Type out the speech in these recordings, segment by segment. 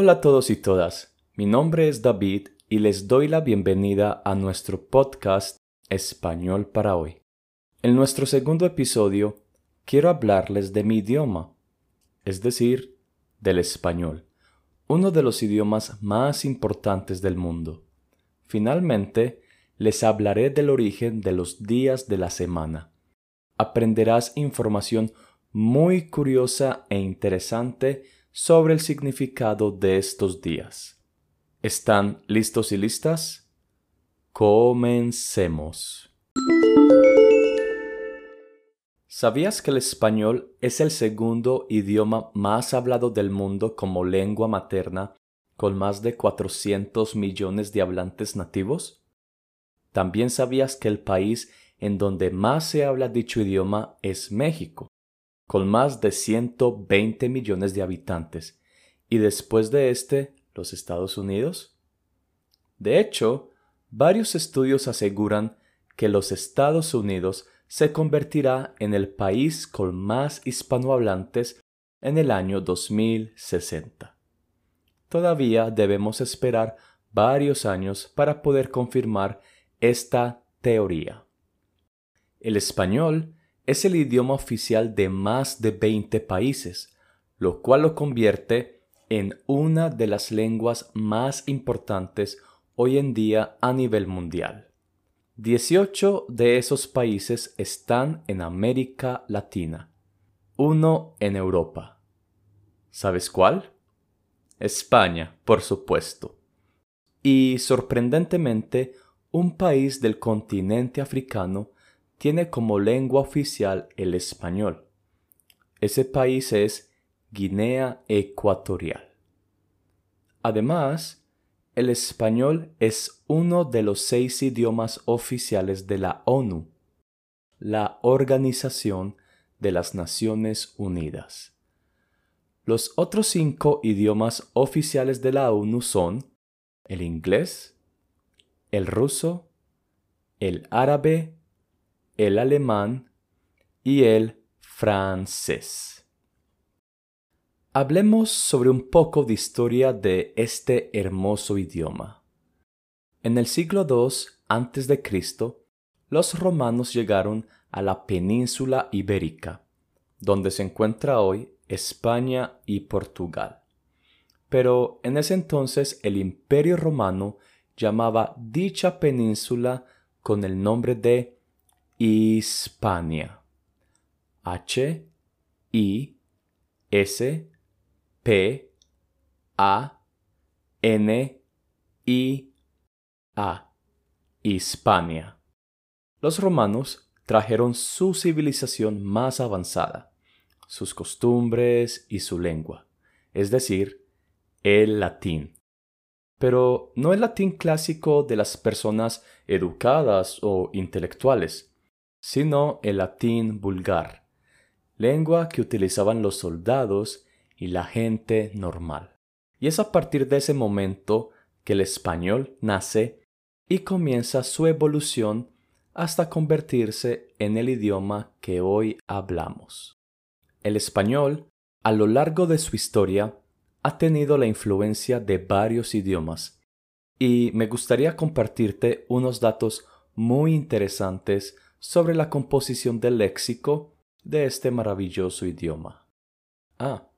Hola a todos y todas, mi nombre es David y les doy la bienvenida a nuestro podcast Español para hoy. En nuestro segundo episodio quiero hablarles de mi idioma, es decir, del español, uno de los idiomas más importantes del mundo. Finalmente, les hablaré del origen de los días de la semana. Aprenderás información muy curiosa e interesante sobre el significado de estos días. ¿Están listos y listas? Comencemos. ¿Sabías que el español es el segundo idioma más hablado del mundo como lengua materna, con más de 400 millones de hablantes nativos? ¿También sabías que el país en donde más se habla dicho idioma es México, con más de 120 millones de habitantes, y después de este, los Estados Unidos. De hecho, varios estudios aseguran que los Estados Unidos se convertirá en el país con más hispanohablantes en el año 2060. Todavía debemos esperar varios años para poder confirmar esta teoría. El español es el idioma oficial de más de 20 países, lo cual lo convierte en una de las lenguas más importantes hoy en día a nivel mundial. 18 de esos países están en América Latina, uno en Europa. ¿Sabes cuál? España, por supuesto. Y sorprendentemente, un país del continente africano tiene como lengua oficial el español. Ese país es Guinea Ecuatorial. Además, el español es uno de los seis idiomas oficiales de la ONU, la Organización de las Naciones Unidas. Los otros cinco idiomas oficiales de la ONU son el inglés, el ruso, el árabe el alemán y el francés. Hablemos sobre un poco de historia de este hermoso idioma. En el siglo II a.C., los romanos llegaron a la península ibérica, donde se encuentra hoy España y Portugal. Pero en ese entonces el imperio romano llamaba dicha península con el nombre de Hispania. H I S P A N I A. Hispania. Los romanos trajeron su civilización más avanzada, sus costumbres y su lengua, es decir, el latín. Pero no el latín clásico de las personas educadas o intelectuales, sino el latín vulgar, lengua que utilizaban los soldados y la gente normal. Y es a partir de ese momento que el español nace y comienza su evolución hasta convertirse en el idioma que hoy hablamos. El español, a lo largo de su historia, ha tenido la influencia de varios idiomas, y me gustaría compartirte unos datos muy interesantes sobre la composición del léxico de este maravilloso idioma. Ah,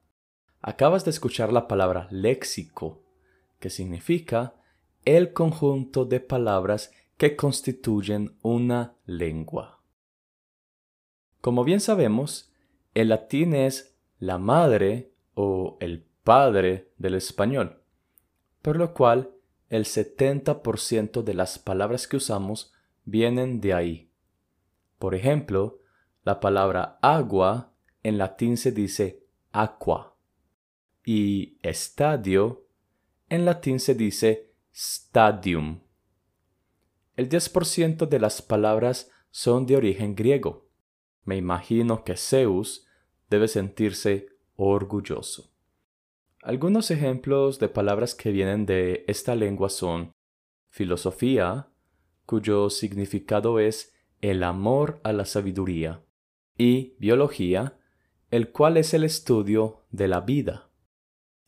acabas de escuchar la palabra léxico, que significa el conjunto de palabras que constituyen una lengua. Como bien sabemos, el latín es la madre o el padre del español, por lo cual el 70% de las palabras que usamos vienen de ahí. Por ejemplo, la palabra agua en latín se dice aqua y estadio en latín se dice stadium. El 10% de las palabras son de origen griego. Me imagino que Zeus debe sentirse orgulloso. Algunos ejemplos de palabras que vienen de esta lengua son filosofía, cuyo significado es el amor a la sabiduría, y biología, el cual es el estudio de la vida.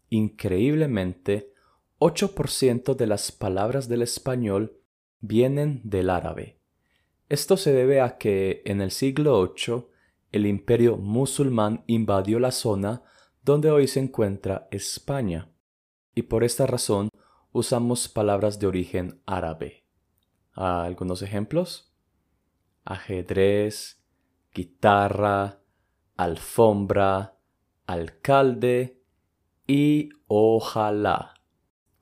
increíblemente, 8% de las palabras del español vienen del árabe. Esto se debe a que en el siglo VIII el imperio musulmán invadió la zona donde hoy se encuentra España, y por esta razón usamos palabras de origen árabe. ¿Algunos ejemplos? Ajedrez, guitarra, alfombra, alcalde y ojalá.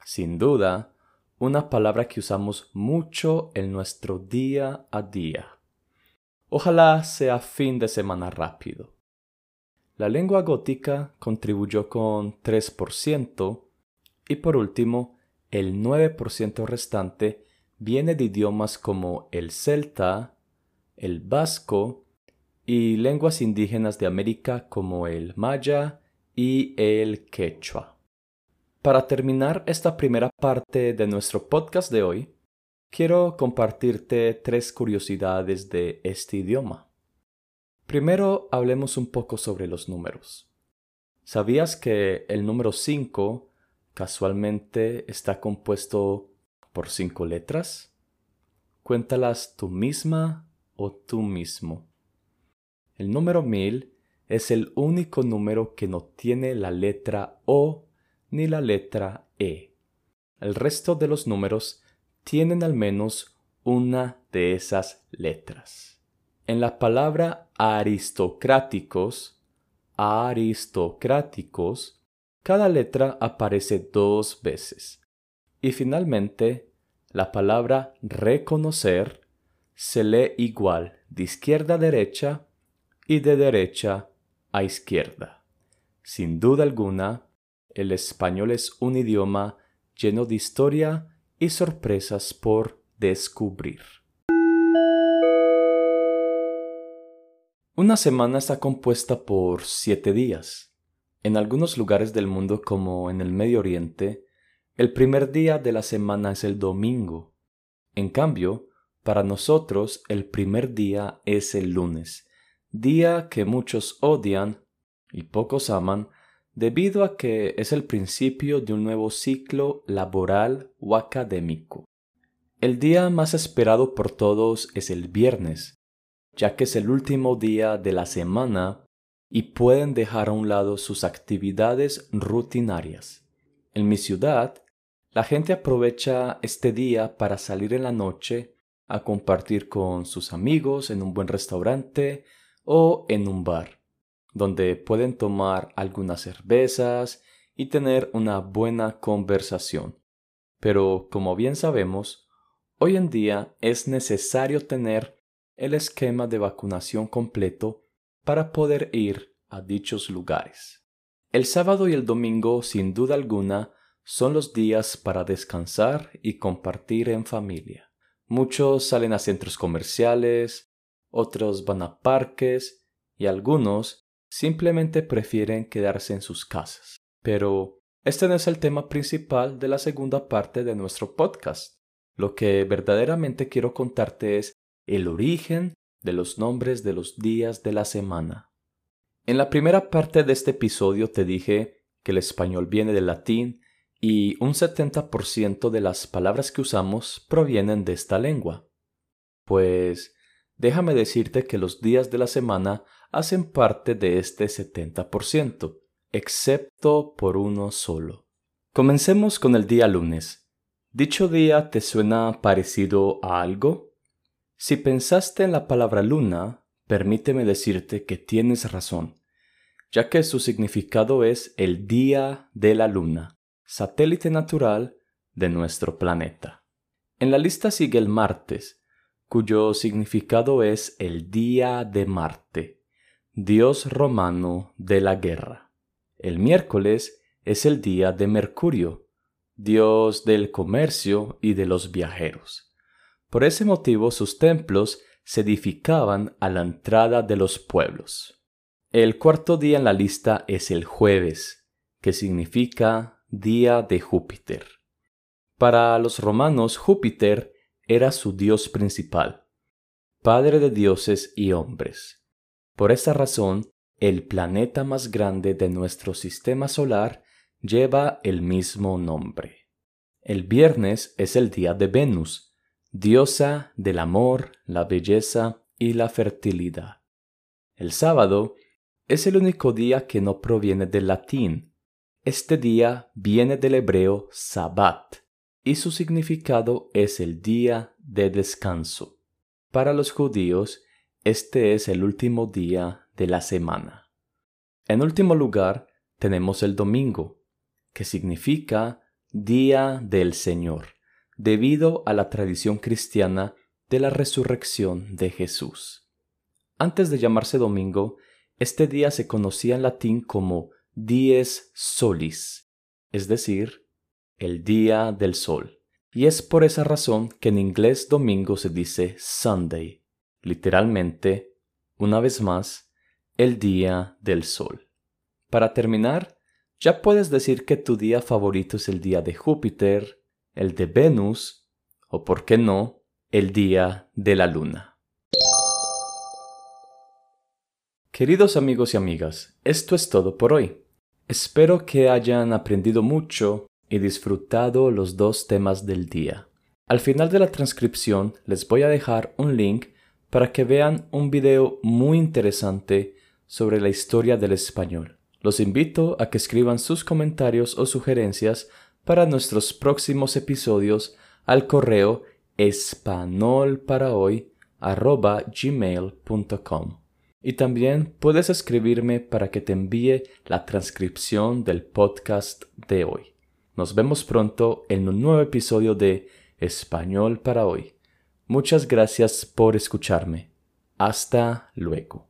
Sin duda, una palabra que usamos mucho en nuestro día a día. Ojalá sea fin de semana rápido. La lengua gótica contribuyó con 3% y por último, el 9% restante viene de idiomas como el celta, el vasco y lenguas indígenas de América como el maya y el quechua. Para terminar esta primera parte de nuestro podcast de hoy, quiero compartirte tres curiosidades de este idioma. Primero hablemos un poco sobre los números. ¿Sabías que el número 5 casualmente está compuesto por cinco letras? Cuéntalas tú misma o tú mismo. El número 1000 es el único número que no tiene la letra O ni la letra E. El resto de los números tienen al menos una de esas letras. En la palabra aristocráticos, aristocráticos, cada letra aparece dos veces. Y finalmente, la palabra reconocer se lee igual de izquierda a derecha y de derecha a izquierda. Sin duda alguna, el español es un idioma lleno de historia y sorpresas por descubrir. Una semana está compuesta por siete días. En algunos lugares del mundo como en el Medio Oriente, el primer día de la semana es el domingo. En cambio, para nosotros el primer día es el lunes, día que muchos odian y pocos aman debido a que es el principio de un nuevo ciclo laboral o académico. El día más esperado por todos es el viernes, ya que es el último día de la semana y pueden dejar a un lado sus actividades rutinarias. En mi ciudad, la gente aprovecha este día para salir en la noche a compartir con sus amigos en un buen restaurante o en un bar donde pueden tomar algunas cervezas y tener una buena conversación. Pero, como bien sabemos, hoy en día es necesario tener el esquema de vacunación completo para poder ir a dichos lugares. El sábado y el domingo, sin duda alguna, son los días para descansar y compartir en familia. Muchos salen a centros comerciales, otros van a parques y algunos simplemente prefieren quedarse en sus casas. Pero este no es el tema principal de la segunda parte de nuestro podcast. Lo que verdaderamente quiero contarte es el origen de los nombres de los días de la semana. En la primera parte de este episodio te dije que el español viene del latín y un 70% de las palabras que usamos provienen de esta lengua. Pues déjame decirte que los días de la semana hacen parte de este 70%, excepto por uno solo. Comencemos con el día lunes. ¿Dicho día te suena parecido a algo? Si pensaste en la palabra luna, permíteme decirte que tienes razón, ya que su significado es el día de la luna, satélite natural de nuestro planeta. En la lista sigue el martes, cuyo significado es el día de Marte dios romano de la guerra. El miércoles es el día de Mercurio, dios del comercio y de los viajeros. Por ese motivo sus templos se edificaban a la entrada de los pueblos. El cuarto día en la lista es el jueves, que significa día de Júpiter. Para los romanos Júpiter era su dios principal, padre de dioses y hombres. Por esta razón, el planeta más grande de nuestro sistema solar lleva el mismo nombre. El viernes es el día de Venus, diosa del amor, la belleza y la fertilidad. El sábado es el único día que no proviene del latín. Este día viene del hebreo sabbat y su significado es el día de descanso. Para los judíos, este es el último día de la semana. En último lugar, tenemos el domingo, que significa Día del Señor, debido a la tradición cristiana de la resurrección de Jesús. Antes de llamarse domingo, este día se conocía en latín como dies solis, es decir, el día del sol. Y es por esa razón que en inglés domingo se dice Sunday, literalmente, una vez más, el día del sol. Para terminar, ya puedes decir que tu día favorito es el día de Júpiter, el de Venus, o por qué no, el día de la luna. Queridos amigos y amigas, esto es todo por hoy. Espero que hayan aprendido mucho y disfrutado los dos temas del día. Al final de la transcripción les voy a dejar un link para que vean un video muy interesante sobre la historia del español. Los invito a que escriban sus comentarios o sugerencias para nuestros próximos episodios al correo espanolparahoy.gmail.com y también puedes escribirme para que te envíe la transcripción del podcast de hoy. Nos vemos pronto en un nuevo episodio de Español para hoy. Muchas gracias por escucharme. Hasta luego.